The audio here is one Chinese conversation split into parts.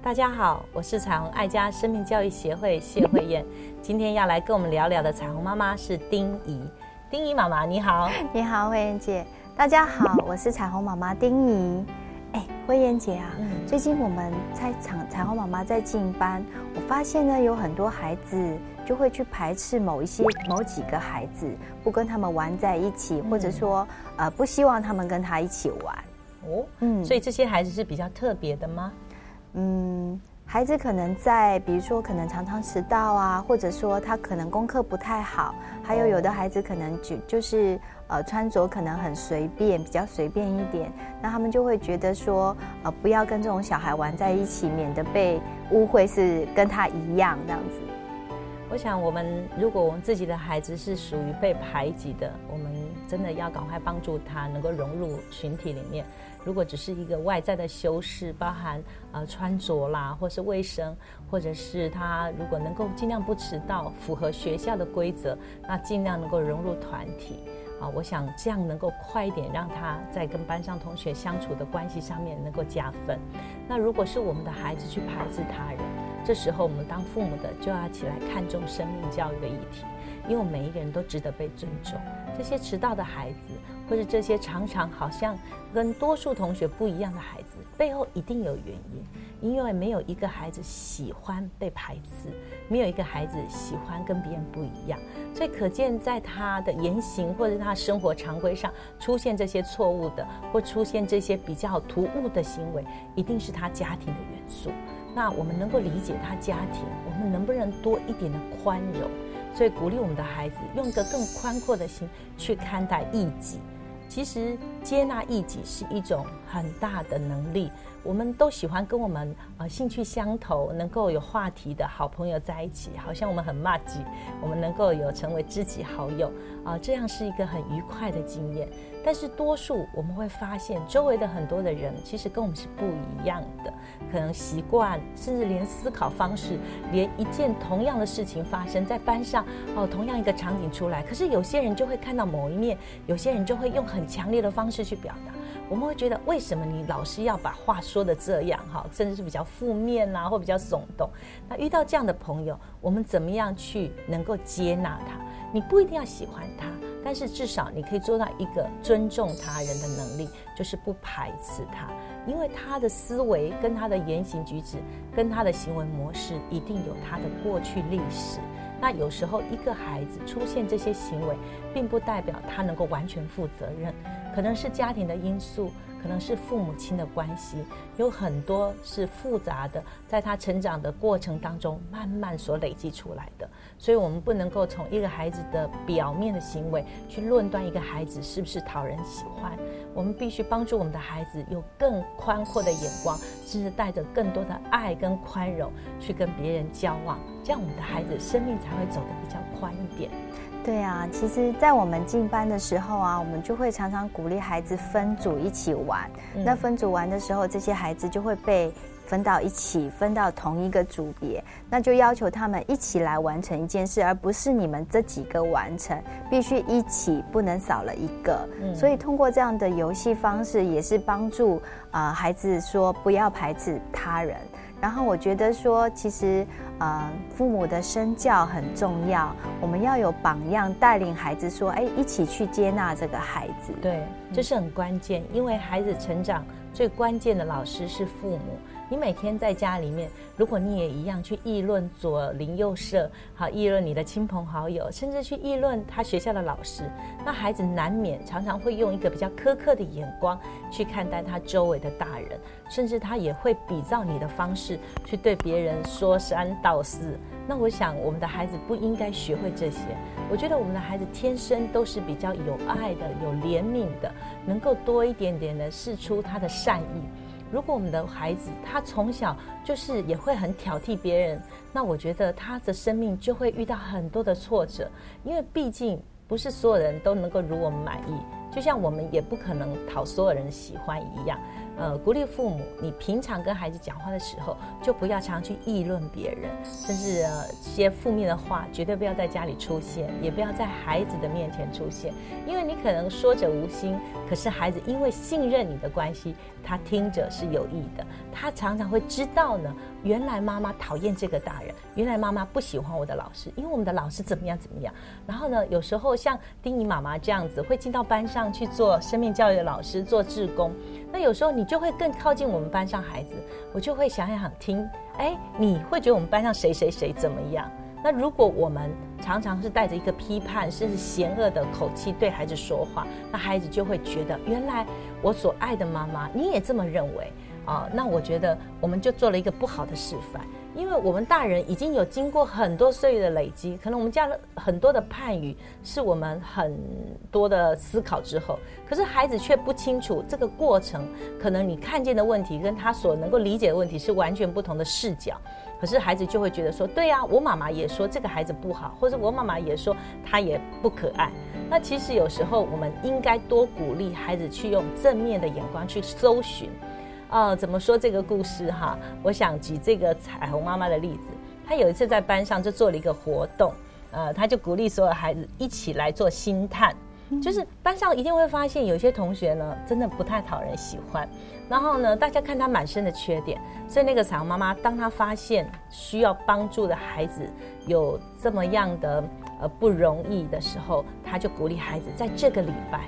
大家好，我是彩虹爱家生命教育协会谢慧燕。今天要来跟我们聊聊的彩虹妈妈是丁怡。丁怡妈妈，你好。你好，慧燕姐。大家好，我是彩虹妈妈丁怡。哎，慧燕姐啊，最近我们在彩彩虹妈妈在进班，我发现呢有很多孩子就会去排斥某一些某几个孩子，不跟他们玩在一起，或者说呃不希望他们跟他一起玩。哦，嗯，所以这些孩子是比较特别的吗？嗯，孩子可能在，比如说可能常常迟到啊，或者说他可能功课不太好，还有有的孩子可能就就是呃穿着可能很随便，比较随便一点，那他们就会觉得说呃不要跟这种小孩玩在一起，免得被误会是跟他一样这样子。我想我们如果我们自己的孩子是属于被排挤的，我们真的要赶快帮助他能够融入群体里面。如果只是一个外在的修饰，包含呃穿着啦，或是卫生，或者是他如果能够尽量不迟到，符合学校的规则，那尽量能够融入团体啊，我想这样能够快一点，让他在跟班上同学相处的关系上面能够加分。那如果是我们的孩子去排斥他人，这时候我们当父母的就要起来看重生命教育的议题，因为每一个人都值得被尊重。这些迟到的孩子。或者这些常常好像跟多数同学不一样的孩子，背后一定有原因，因为没有一个孩子喜欢被排斥，没有一个孩子喜欢跟别人不一样，所以可见在他的言行或者他生活常规上出现这些错误的，或出现这些比较突兀的行为，一定是他家庭的元素。那我们能够理解他家庭，我们能不能多一点的宽容？所以鼓励我们的孩子用一个更宽阔的心去看待异己。其实接纳异己是一种很大的能力。我们都喜欢跟我们呃兴趣相投、能够有话题的好朋友在一起，好像我们很骂己，我们能够有成为知己好友啊，这样是一个很愉快的经验。但是多数我们会发现，周围的很多的人其实跟我们是不一样的，可能习惯，甚至连思考方式，连一件同样的事情发生在班上哦，同样一个场景出来，可是有些人就会看到某一面，有些人就会用很强烈的方式去表达。我们会觉得，为什么你老是要把话说的这样哈，甚至是比较负面呐，或比较耸动？那遇到这样的朋友，我们怎么样去能够接纳他？你不一定要喜欢他，但是至少你可以做到一个尊重他人的能力，就是不排斥他，因为他的思维跟他的言行举止跟他的行为模式一定有他的过去历史。那有时候一个孩子出现这些行为，并不代表他能够完全负责任。可能是家庭的因素，可能是父母亲的关系，有很多是复杂的，在他成长的过程当中慢慢所累积出来的。所以，我们不能够从一个孩子的表面的行为去论断一个孩子是不是讨人喜欢。我们必须帮助我们的孩子有更宽阔的眼光，甚至带着更多的爱跟宽容去跟别人交往，这样我们的孩子生命才会走得比较宽一点。对啊，其实，在我们进班的时候啊，我们就会常常鼓励孩子分组一起玩。那分组玩的时候，这些孩子就会被分到一起，分到同一个组别，那就要求他们一起来完成一件事，而不是你们这几个完成，必须一起，不能少了一个。所以，通过这样的游戏方式，也是帮助啊孩子说不要排斥他人。然后我觉得说，其实，呃，父母的身教很重要，我们要有榜样带领孩子说，哎，一起去接纳这个孩子。对，这是很关键，因为孩子成长最关键的老师是父母。你每天在家里面，如果你也一样去议论左邻右舍，好议论你的亲朋好友，甚至去议论他学校的老师，那孩子难免常常会用一个比较苛刻的眼光去看待他周围的大人，甚至他也会比照你的方式去对别人说三道四。那我想，我们的孩子不应该学会这些。我觉得我们的孩子天生都是比较有爱的、有怜悯的，能够多一点点的试出他的善意。如果我们的孩子他从小就是也会很挑剔别人，那我觉得他的生命就会遇到很多的挫折，因为毕竟不是所有人都能够如我们满意，就像我们也不可能讨所有人喜欢一样。呃，鼓励父母，你平常跟孩子讲话的时候，就不要常去议论别人，甚至呃一些负面的话，绝对不要在家里出现，也不要在孩子的面前出现，因为你可能说者无心，可是孩子因为信任你的关系，他听着是有意的，他常常会知道呢，原来妈妈讨厌这个大人，原来妈妈不喜欢我的老师，因为我们的老师怎么样怎么样。然后呢，有时候像丁怡妈妈这样子，会进到班上去做生命教育的老师，做志工。那有时候你就会更靠近我们班上孩子，我就会想想听，哎，你会觉得我们班上谁谁谁怎么样？那如果我们常常是带着一个批判甚至嫌恶的口气对孩子说话，那孩子就会觉得，原来我所爱的妈妈你也这么认为啊？那我觉得我们就做了一个不好的示范。因为我们大人已经有经过很多岁月的累积，可能我们加了很多的判语，是我们很多的思考之后，可是孩子却不清楚这个过程，可能你看见的问题跟他所能够理解的问题是完全不同的视角，可是孩子就会觉得说，对呀，我妈妈也说这个孩子不好，或者我妈妈也说他也不可爱。那其实有时候我们应该多鼓励孩子去用正面的眼光去搜寻。呃，怎么说这个故事哈？我想举这个彩虹妈妈的例子。她有一次在班上就做了一个活动，呃，她就鼓励所有孩子一起来做星探，就是班上一定会发现有些同学呢，真的不太讨人喜欢。然后呢，大家看他满身的缺点，所以那个彩虹妈妈，当她发现需要帮助的孩子有这么样的呃不容易的时候，她就鼓励孩子在这个礼拜，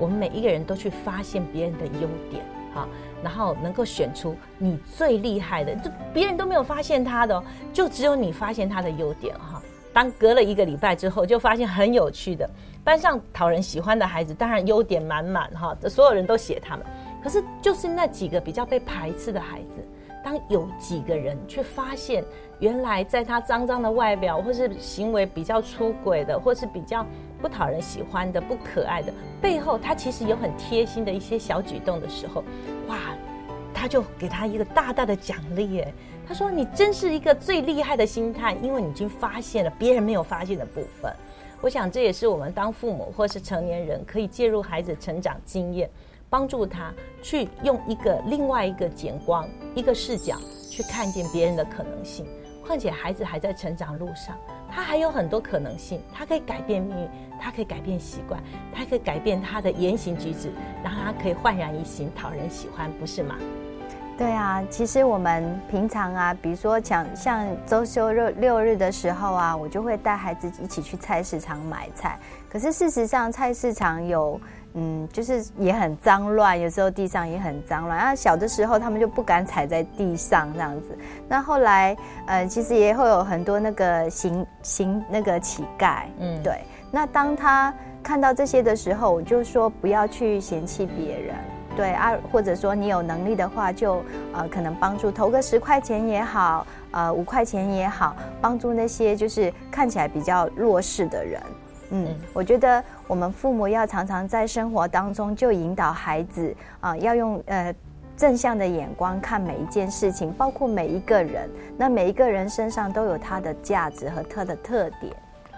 我们每一个人都去发现别人的优点。好，然后能够选出你最厉害的，就别人都没有发现他的，就只有你发现他的优点哈。当隔了一个礼拜之后，就发现很有趣的班上讨人喜欢的孩子，当然优点满满哈，所有人都写他们。可是就是那几个比较被排斥的孩子，当有几个人却发现，原来在他脏脏的外表，或是行为比较出轨的，或是比较。不讨人喜欢的、不可爱的背后，他其实有很贴心的一些小举动的时候，哇，他就给他一个大大的奖励耶。他说：“你真是一个最厉害的心态，因为你已经发现了别人没有发现的部分。”我想这也是我们当父母或是成年人可以介入孩子成长经验，帮助他去用一个另外一个眼光、一个视角去看见别人的可能性。况且孩子还在成长路上。他还有很多可能性，他可以改变命运，他可以改变习惯，他可以改变他的言行举止，让他可以焕然一新，讨人喜欢，不是吗？对啊，其实我们平常啊，比如说像像周休六六日的时候啊，我就会带孩子一起去菜市场买菜。可是事实上，菜市场有。嗯，就是也很脏乱，有时候地上也很脏乱。然后小的时候，他们就不敢踩在地上这样子。那后来，呃，其实也会有很多那个行行那个乞丐，嗯，对。那当他看到这些的时候，我就说不要去嫌弃别人，对啊，或者说你有能力的话，就呃可能帮助投个十块钱也好，呃五块钱也好，帮助那些就是看起来比较弱势的人。嗯，我觉得我们父母要常常在生活当中就引导孩子啊，要用呃正向的眼光看每一件事情，包括每一个人。那每一个人身上都有他的价值和他的特点。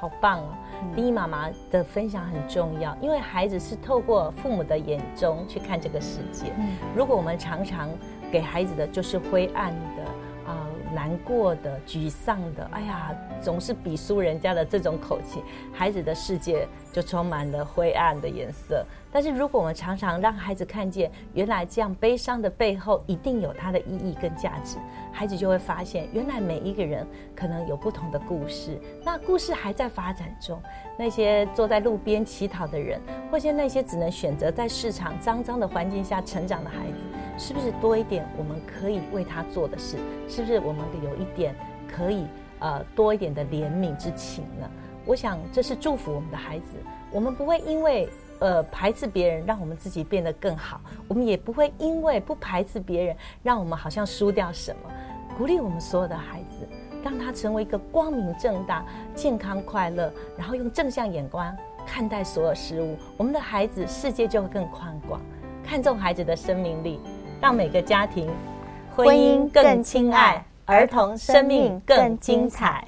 好棒哦！第一妈妈的分享很重要，因为孩子是透过父母的眼中去看这个世界。嗯如果我们常常给孩子的就是灰暗的。难过的、沮丧的，哎呀，总是比输人家的这种口气，孩子的世界就充满了灰暗的颜色。但是，如果我们常常让孩子看见，原来这样悲伤的背后一定有它的意义跟价值，孩子就会发现，原来每一个人可能有不同的故事。那故事还在发展中。那些坐在路边乞讨的人，或者那些只能选择在市场脏脏的环境下成长的孩子。是不是多一点我们可以为他做的事？是不是我们有一点可以呃多一点的怜悯之情呢？我想这是祝福我们的孩子。我们不会因为呃排斥别人，让我们自己变得更好；我们也不会因为不排斥别人，让我们好像输掉什么。鼓励我们所有的孩子，让他成为一个光明正大、健康快乐，然后用正向眼光看待所有事物。我们的孩子世界就会更宽广。看重孩子的生命力。让每个家庭婚姻更亲爱儿童生命更精彩。